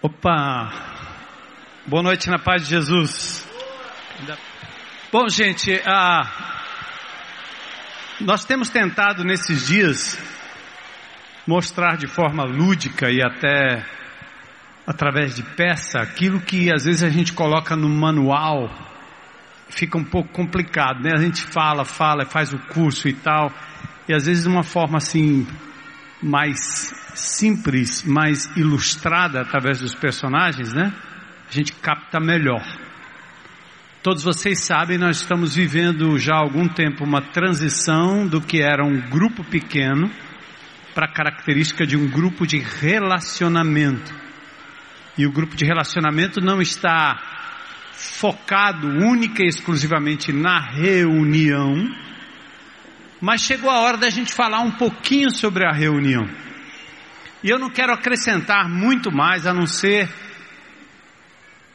Opa! Boa noite na paz de Jesus. Bom, gente, ah, nós temos tentado nesses dias mostrar de forma lúdica e até através de peça aquilo que às vezes a gente coloca no manual fica um pouco complicado, né? A gente fala, fala, faz o curso e tal, e às vezes de uma forma assim mais simples, mais ilustrada através dos personagens, né? A gente capta melhor. Todos vocês sabem, nós estamos vivendo já há algum tempo uma transição do que era um grupo pequeno para a característica de um grupo de relacionamento. E o grupo de relacionamento não está focado única e exclusivamente na reunião, mas chegou a hora da gente falar um pouquinho sobre a reunião. E eu não quero acrescentar muito mais a não ser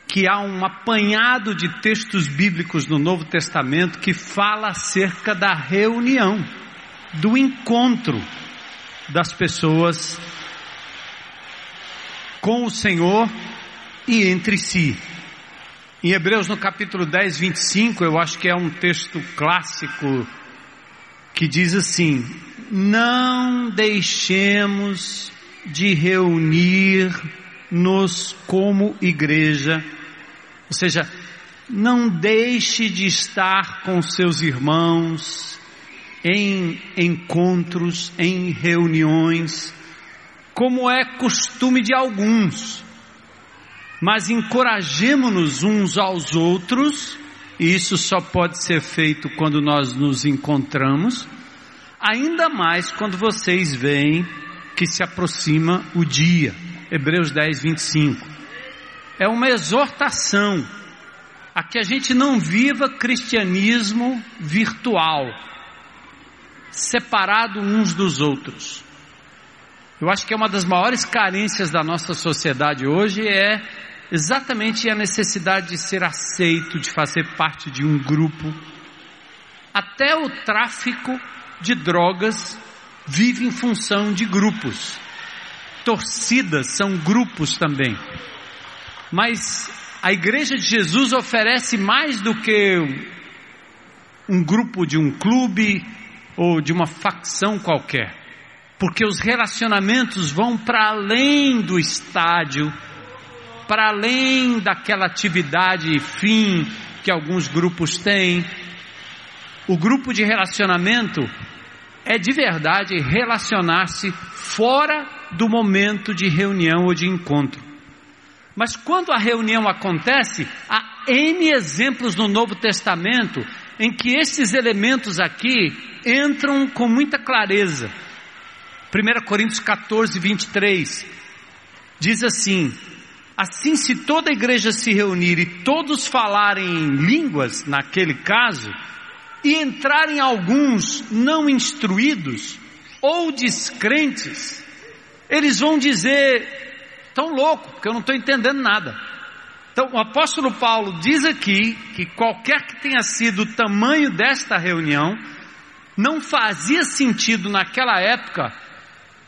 que há um apanhado de textos bíblicos no Novo Testamento que fala acerca da reunião, do encontro das pessoas com o Senhor e entre si. Em Hebreus no capítulo 10, 25, eu acho que é um texto clássico que diz assim: Não deixemos de reunir-nos como igreja, ou seja, não deixe de estar com seus irmãos em encontros, em reuniões, como é costume de alguns, mas encorajemos-nos uns aos outros, e isso só pode ser feito quando nós nos encontramos, ainda mais quando vocês veem que se aproxima o dia. Hebreus 10, 25. É uma exortação a que a gente não viva cristianismo virtual, separado uns dos outros. Eu acho que é uma das maiores carências da nossa sociedade hoje é exatamente a necessidade de ser aceito, de fazer parte de um grupo. Até o tráfico de drogas vive em função de grupos. Torcidas são grupos também. Mas a igreja de Jesus oferece mais do que um grupo de um clube ou de uma facção qualquer. Porque os relacionamentos vão para além do estádio, para além daquela atividade fim que alguns grupos têm. O grupo de relacionamento é de verdade relacionar-se fora do momento de reunião ou de encontro. Mas quando a reunião acontece, há N exemplos no Novo Testamento em que esses elementos aqui entram com muita clareza. 1 Coríntios 14, 23 diz assim: Assim, se toda a igreja se reunir e todos falarem em línguas, naquele caso, e entrarem alguns não instruídos ou descrentes, eles vão dizer: tão louco, porque eu não estou entendendo nada. Então, o apóstolo Paulo diz aqui que qualquer que tenha sido o tamanho desta reunião, não fazia sentido naquela época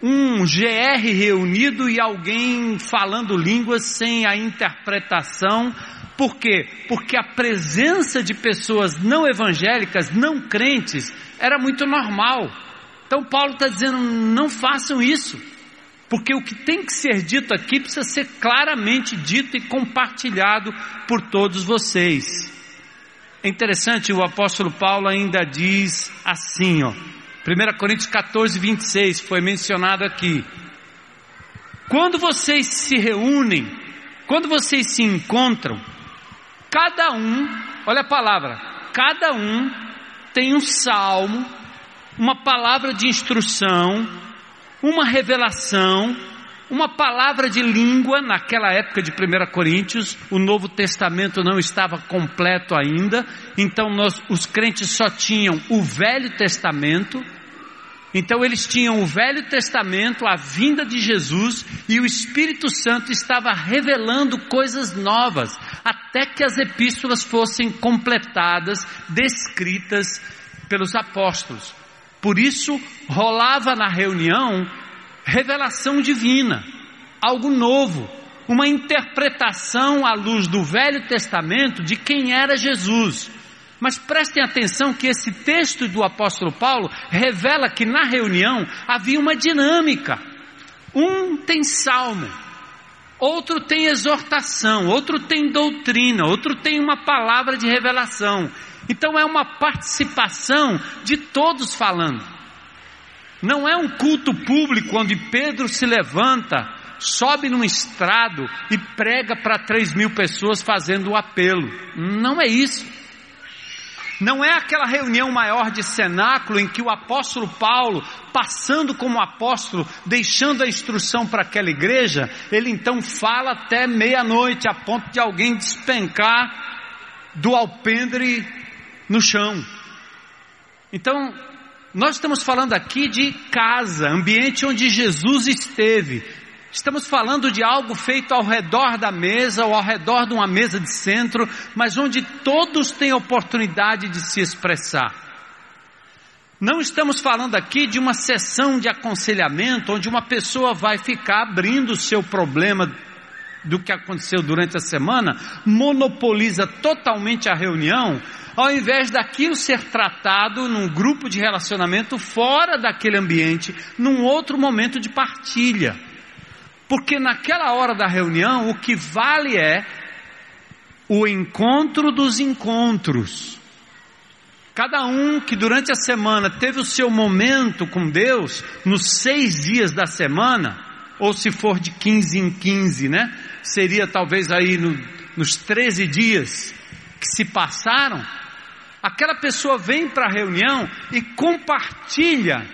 um GR reunido e alguém falando línguas sem a interpretação por quê? Porque a presença de pessoas não evangélicas, não crentes, era muito normal. Então Paulo está dizendo: não façam isso, porque o que tem que ser dito aqui precisa ser claramente dito e compartilhado por todos vocês. É interessante, o apóstolo Paulo ainda diz assim, ó, 1 Coríntios 14, 26, foi mencionado aqui. Quando vocês se reúnem, quando vocês se encontram, Cada um, olha a palavra, cada um tem um salmo, uma palavra de instrução, uma revelação, uma palavra de língua, naquela época de 1 Coríntios, o Novo Testamento não estava completo ainda, então nós, os crentes só tinham o Velho Testamento, então eles tinham o Velho Testamento, a vinda de Jesus, e o Espírito Santo estava revelando coisas novas, até que as epístolas fossem completadas, descritas pelos apóstolos. Por isso, rolava na reunião revelação divina, algo novo, uma interpretação à luz do Velho Testamento de quem era Jesus. Mas prestem atenção que esse texto do apóstolo Paulo revela que na reunião havia uma dinâmica. Um tem salmo, outro tem exortação, outro tem doutrina, outro tem uma palavra de revelação. Então é uma participação de todos falando. Não é um culto público onde Pedro se levanta, sobe num estrado e prega para três mil pessoas fazendo o apelo. Não é isso. Não é aquela reunião maior de cenáculo em que o apóstolo Paulo, passando como apóstolo, deixando a instrução para aquela igreja, ele então fala até meia-noite, a ponto de alguém despencar do alpendre no chão. Então, nós estamos falando aqui de casa, ambiente onde Jesus esteve, Estamos falando de algo feito ao redor da mesa ou ao redor de uma mesa de centro, mas onde todos têm oportunidade de se expressar. Não estamos falando aqui de uma sessão de aconselhamento onde uma pessoa vai ficar abrindo o seu problema do que aconteceu durante a semana, monopoliza totalmente a reunião, ao invés daquilo ser tratado num grupo de relacionamento fora daquele ambiente, num outro momento de partilha. Porque naquela hora da reunião, o que vale é o encontro dos encontros. Cada um que durante a semana teve o seu momento com Deus, nos seis dias da semana, ou se for de 15 em 15, né? Seria talvez aí no, nos 13 dias que se passaram. Aquela pessoa vem para a reunião e compartilha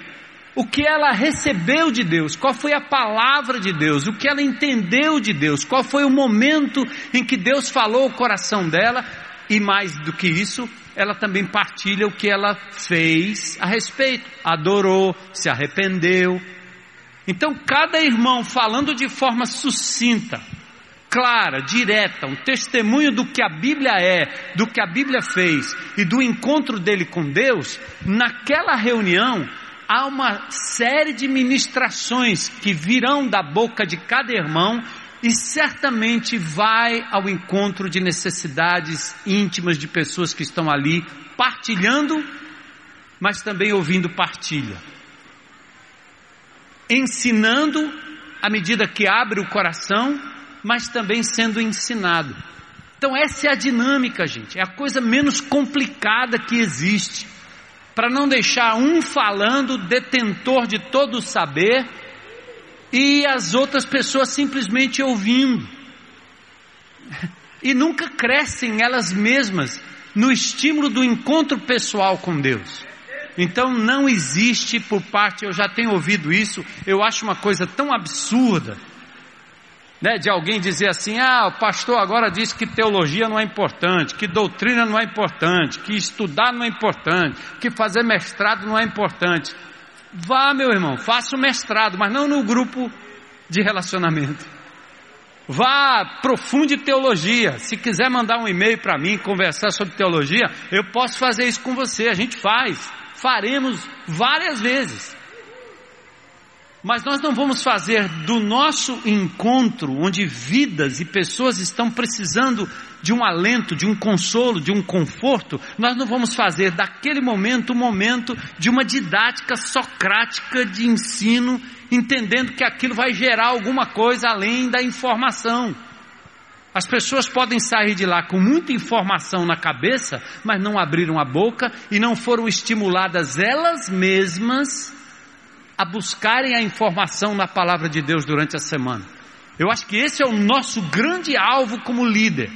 o que ela recebeu de Deus, qual foi a palavra de Deus, o que ela entendeu de Deus, qual foi o momento em que Deus falou o coração dela, e mais do que isso, ela também partilha o que ela fez a respeito, adorou, se arrependeu. Então, cada irmão falando de forma sucinta, clara, direta, um testemunho do que a Bíblia é, do que a Bíblia fez e do encontro dele com Deus, naquela reunião, há uma série de ministrações que virão da boca de cada irmão e certamente vai ao encontro de necessidades íntimas de pessoas que estão ali partilhando, mas também ouvindo partilha. Ensinando à medida que abre o coração, mas também sendo ensinado. Então essa é a dinâmica, gente, é a coisa menos complicada que existe para não deixar um falando detentor de todo o saber e as outras pessoas simplesmente ouvindo. E nunca crescem elas mesmas no estímulo do encontro pessoal com Deus. Então não existe por parte, eu já tenho ouvido isso, eu acho uma coisa tão absurda né, de alguém dizer assim: ah, o pastor agora disse que teologia não é importante, que doutrina não é importante, que estudar não é importante, que fazer mestrado não é importante. Vá, meu irmão, faça o mestrado, mas não no grupo de relacionamento. Vá, profunde teologia. Se quiser mandar um e-mail para mim, conversar sobre teologia, eu posso fazer isso com você. A gente faz, faremos várias vezes. Mas nós não vamos fazer do nosso encontro, onde vidas e pessoas estão precisando de um alento, de um consolo, de um conforto, nós não vamos fazer daquele momento um momento de uma didática socrática de ensino, entendendo que aquilo vai gerar alguma coisa além da informação. As pessoas podem sair de lá com muita informação na cabeça, mas não abriram a boca e não foram estimuladas elas mesmas a buscarem a informação na palavra de Deus durante a semana. Eu acho que esse é o nosso grande alvo como líder.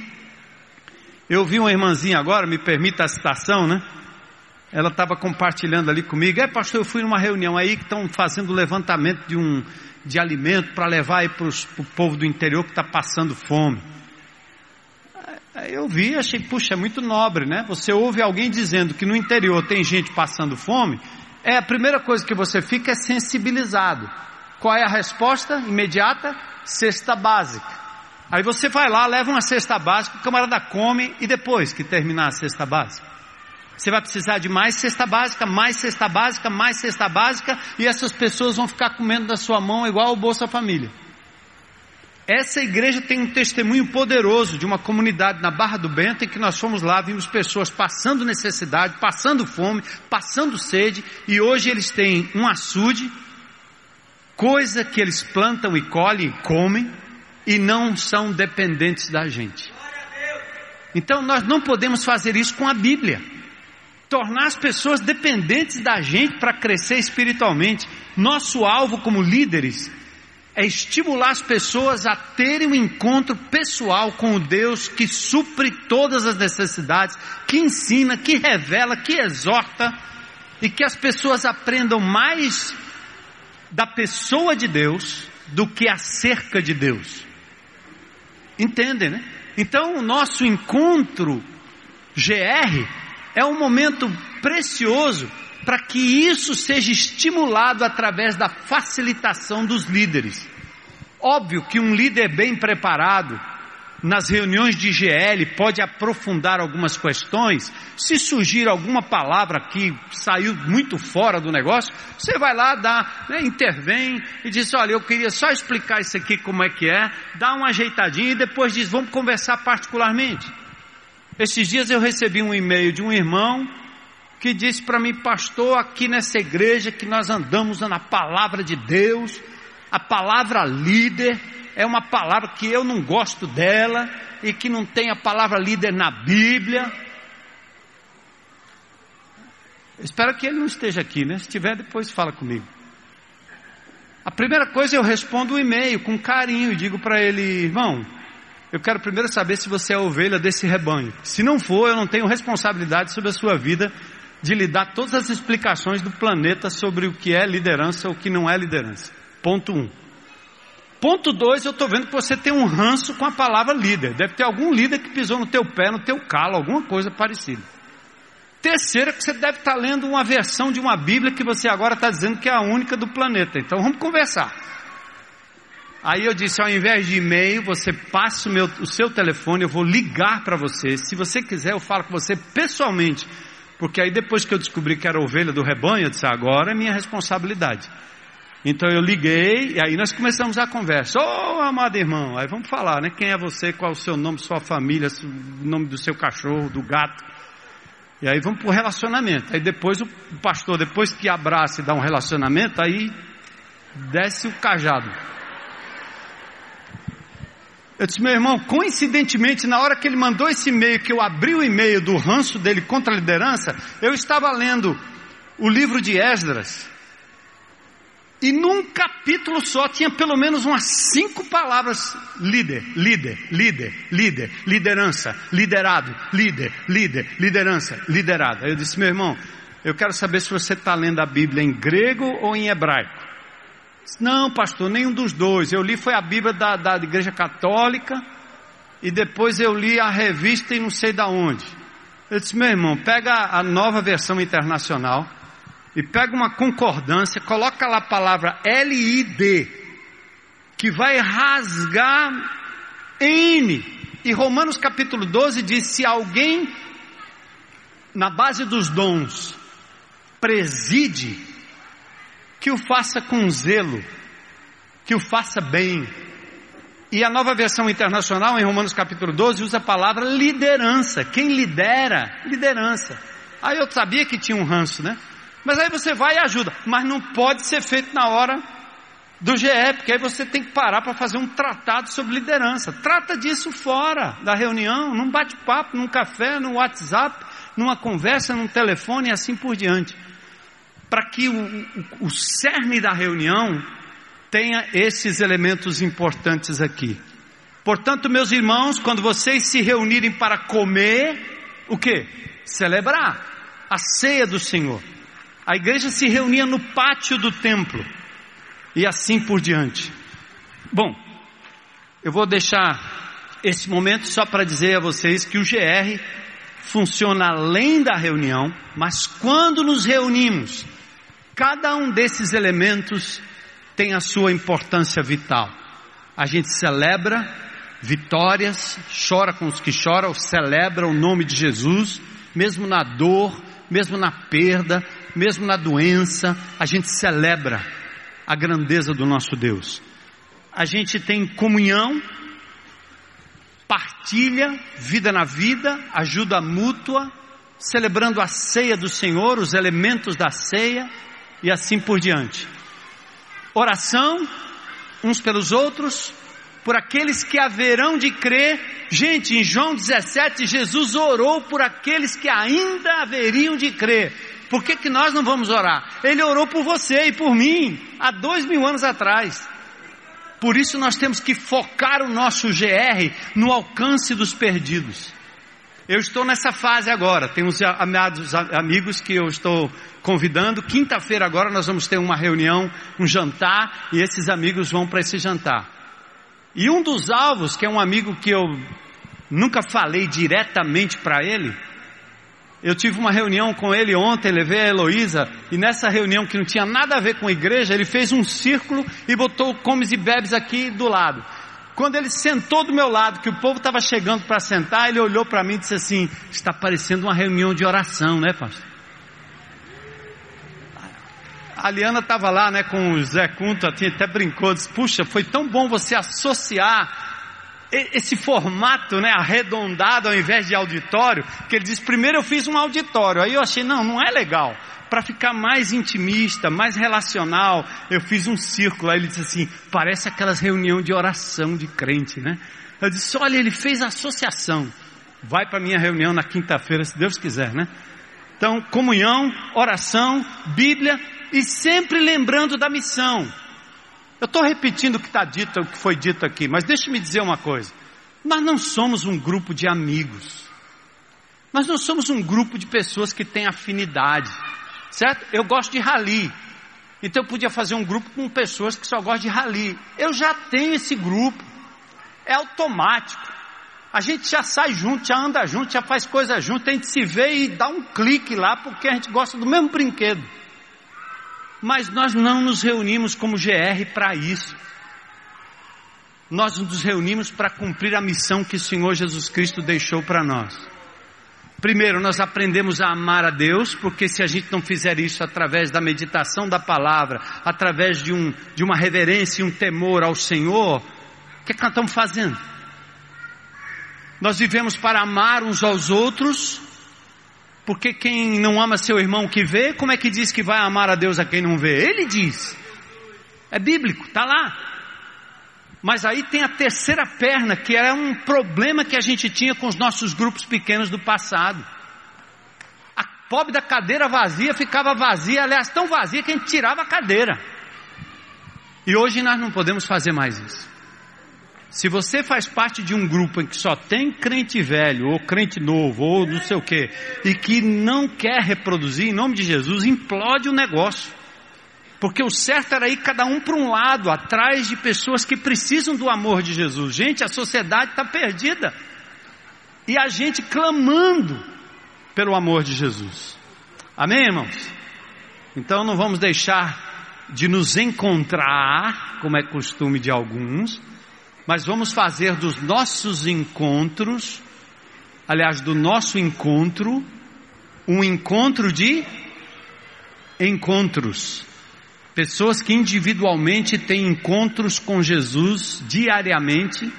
Eu vi uma irmãzinha agora, me permita a citação, né? Ela estava compartilhando ali comigo. É, pastor, eu fui numa reunião aí que estão fazendo levantamento de um de alimento para levar aí para o povo do interior que está passando fome. Eu vi, achei, puxa, é muito nobre, né? Você ouve alguém dizendo que no interior tem gente passando fome, é a primeira coisa que você fica é sensibilizado. Qual é a resposta imediata? Cesta básica. Aí você vai lá, leva uma cesta básica, o camarada come e depois que terminar a cesta básica. Você vai precisar de mais cesta básica, mais cesta básica, mais cesta básica, e essas pessoas vão ficar comendo da sua mão igual o Bolsa Família. Essa igreja tem um testemunho poderoso de uma comunidade na Barra do Bento em que nós fomos lá, vimos pessoas passando necessidade, passando fome, passando sede, e hoje eles têm um açude, coisa que eles plantam e colhem e comem, e não são dependentes da gente. Então nós não podemos fazer isso com a Bíblia. Tornar as pessoas dependentes da gente para crescer espiritualmente. Nosso alvo como líderes é estimular as pessoas a terem um encontro pessoal com o Deus que supre todas as necessidades, que ensina, que revela, que exorta, e que as pessoas aprendam mais da pessoa de Deus do que acerca de Deus. Entendem, né? Então o nosso encontro GR é um momento precioso para que isso seja estimulado através da facilitação dos líderes. Óbvio que um líder bem preparado, nas reuniões de GL, pode aprofundar algumas questões. Se surgir alguma palavra que saiu muito fora do negócio, você vai lá, dá, né, intervém e diz: Olha, eu queria só explicar isso aqui como é que é, dá uma ajeitadinha e depois diz: Vamos conversar particularmente. Esses dias eu recebi um e-mail de um irmão que disse para mim, pastor, aqui nessa igreja que nós andamos na palavra de Deus, a palavra líder é uma palavra que eu não gosto dela e que não tem a palavra líder na Bíblia. espero que ele não esteja aqui, né? Se estiver, depois fala comigo. A primeira coisa eu respondo o um e-mail com carinho e digo para ele, irmão, eu quero primeiro saber se você é ovelha desse rebanho. Se não for, eu não tenho responsabilidade sobre a sua vida de lhe dar todas as explicações do planeta sobre o que é liderança ou o que não é liderança. Ponto 1. Um. Ponto 2, eu estou vendo que você tem um ranço com a palavra líder. Deve ter algum líder que pisou no teu pé, no teu calo, alguma coisa parecida. Terceira, que você deve estar tá lendo uma versão de uma Bíblia que você agora está dizendo que é a única do planeta. Então vamos conversar. Aí eu disse, ao invés de e-mail, você passa o, meu, o seu telefone, eu vou ligar para você. Se você quiser, eu falo com você pessoalmente porque aí depois que eu descobri que era ovelha do rebanho, eu disse, agora é minha responsabilidade. Então eu liguei e aí nós começamos a conversa. Ô oh, amado irmão, aí vamos falar, né? Quem é você, qual é o seu nome, sua família, o nome do seu cachorro, do gato. E aí vamos para o relacionamento. Aí depois o pastor, depois que abraça e dá um relacionamento, aí desce o cajado. Eu disse, meu irmão, coincidentemente, na hora que ele mandou esse e-mail, que eu abri o e-mail do ranço dele contra a liderança, eu estava lendo o livro de Esdras. E num capítulo só tinha pelo menos umas cinco palavras: líder, líder, líder, líder, liderança, liderado, líder, líder, liderança, liderado. Aí eu disse, meu irmão, eu quero saber se você está lendo a Bíblia em grego ou em hebraico. Não, pastor, nenhum dos dois. Eu li foi a Bíblia da, da Igreja Católica e depois eu li a revista e não sei da onde. Eu disse, meu irmão, pega a nova versão internacional e pega uma concordância, coloca lá a palavra L-I-D, que vai rasgar N. E Romanos capítulo 12 diz: se alguém, na base dos dons, preside, que o faça com zelo, que o faça bem. E a nova versão internacional, em Romanos capítulo 12, usa a palavra liderança. Quem lidera? Liderança. Aí eu sabia que tinha um ranço, né? Mas aí você vai e ajuda. Mas não pode ser feito na hora do GE, porque aí você tem que parar para fazer um tratado sobre liderança. Trata disso fora da reunião, num bate-papo, num café, no WhatsApp, numa conversa, num telefone e assim por diante para que o, o, o cerne da reunião tenha esses elementos importantes aqui. Portanto, meus irmãos, quando vocês se reunirem para comer, o que? Celebrar a ceia do Senhor. A igreja se reunia no pátio do templo e assim por diante. Bom, eu vou deixar esse momento só para dizer a vocês que o GR funciona além da reunião, mas quando nos reunimos, Cada um desses elementos tem a sua importância vital. A gente celebra vitórias, chora com os que choram, celebra o nome de Jesus, mesmo na dor, mesmo na perda, mesmo na doença, a gente celebra a grandeza do nosso Deus. a gente tem comunhão, partilha, vida na vida, ajuda mútua, celebrando a ceia do Senhor, os elementos da ceia e assim por diante. Oração uns pelos outros, por aqueles que haverão de crer. Gente, em João 17, Jesus orou por aqueles que ainda haveriam de crer. Por que, que nós não vamos orar? Ele orou por você e por mim, há dois mil anos atrás. Por isso nós temos que focar o nosso GR no alcance dos perdidos. Eu estou nessa fase agora, tem uns amados amigos que eu estou convidando. Quinta-feira agora nós vamos ter uma reunião, um jantar, e esses amigos vão para esse jantar. E um dos alvos, que é um amigo que eu nunca falei diretamente para ele, eu tive uma reunião com ele ontem, levei a Heloísa, e nessa reunião que não tinha nada a ver com a igreja, ele fez um círculo e botou comes e bebes aqui do lado. Quando ele sentou do meu lado, que o povo estava chegando para sentar, ele olhou para mim e disse assim: Está parecendo uma reunião de oração, né, pastor? A Liana estava lá, né, com o Zé Cunta, até brincou, disse: Puxa, foi tão bom você associar esse formato, né, arredondado ao invés de auditório, que ele diz: primeiro eu fiz um auditório, aí eu achei, não, não é legal para ficar mais intimista, mais relacional, eu fiz um círculo. Aí ele disse assim: parece aquelas reuniões de oração de crente, né? Eu disse: olha, ele fez associação. Vai para minha reunião na quinta-feira, se Deus quiser, né? Então, comunhão, oração, Bíblia e sempre lembrando da missão. Eu estou repetindo o que está dito, o que foi dito aqui, mas deixe-me dizer uma coisa. Nós não somos um grupo de amigos. Nós não somos um grupo de pessoas que têm afinidade. Certo? Eu gosto de rally. Então eu podia fazer um grupo com pessoas que só gostam de rally. Eu já tenho esse grupo. É automático. A gente já sai junto, já anda junto, já faz coisa junto, a gente se vê e dá um clique lá porque a gente gosta do mesmo brinquedo. Mas nós não nos reunimos como GR para isso. Nós nos reunimos para cumprir a missão que o Senhor Jesus Cristo deixou para nós. Primeiro, nós aprendemos a amar a Deus, porque se a gente não fizer isso através da meditação da palavra, através de, um, de uma reverência e um temor ao Senhor, o que, é que nós estamos fazendo? Nós vivemos para amar uns aos outros, porque quem não ama seu irmão que vê, como é que diz que vai amar a Deus a quem não vê? Ele diz. É bíblico, está lá. Mas aí tem a terceira perna, que era um problema que a gente tinha com os nossos grupos pequenos do passado. A pobre da cadeira vazia ficava vazia, aliás, tão vazia que a gente tirava a cadeira. E hoje nós não podemos fazer mais isso. Se você faz parte de um grupo em que só tem crente velho, ou crente novo, ou não sei o que, e que não quer reproduzir, em nome de Jesus, implode o negócio. Porque o certo era ir cada um para um lado, atrás de pessoas que precisam do amor de Jesus. Gente, a sociedade está perdida. E a gente clamando pelo amor de Jesus. Amém, irmãos? Então não vamos deixar de nos encontrar, como é costume de alguns, mas vamos fazer dos nossos encontros, aliás, do nosso encontro, um encontro de encontros. Pessoas que individualmente têm encontros com Jesus diariamente.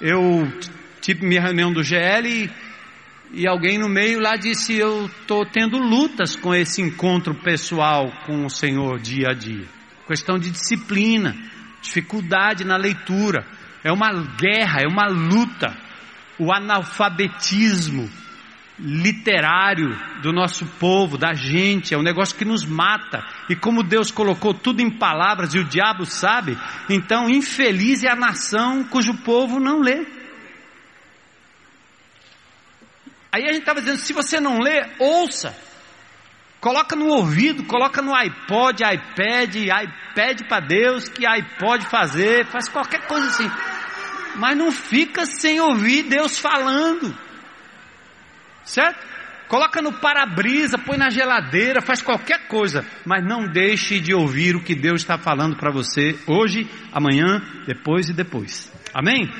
Eu tive minha reunião do GL e, e alguém no meio lá disse: Eu estou tendo lutas com esse encontro pessoal com o Senhor dia a dia. Questão de disciplina, dificuldade na leitura. É uma guerra, é uma luta. O analfabetismo literário do nosso povo, da gente, é um negócio que nos mata. E como Deus colocou tudo em palavras e o diabo sabe, então infeliz é a nação cujo povo não lê. Aí a gente estava dizendo: se você não lê, ouça. Coloca no ouvido, coloca no iPod, iPad, iPad para Deus, que iPod fazer, faz qualquer coisa assim. Mas não fica sem ouvir Deus falando. Certo? Coloca no para-brisa, põe na geladeira, faz qualquer coisa, mas não deixe de ouvir o que Deus está falando para você hoje, amanhã, depois e depois. Amém?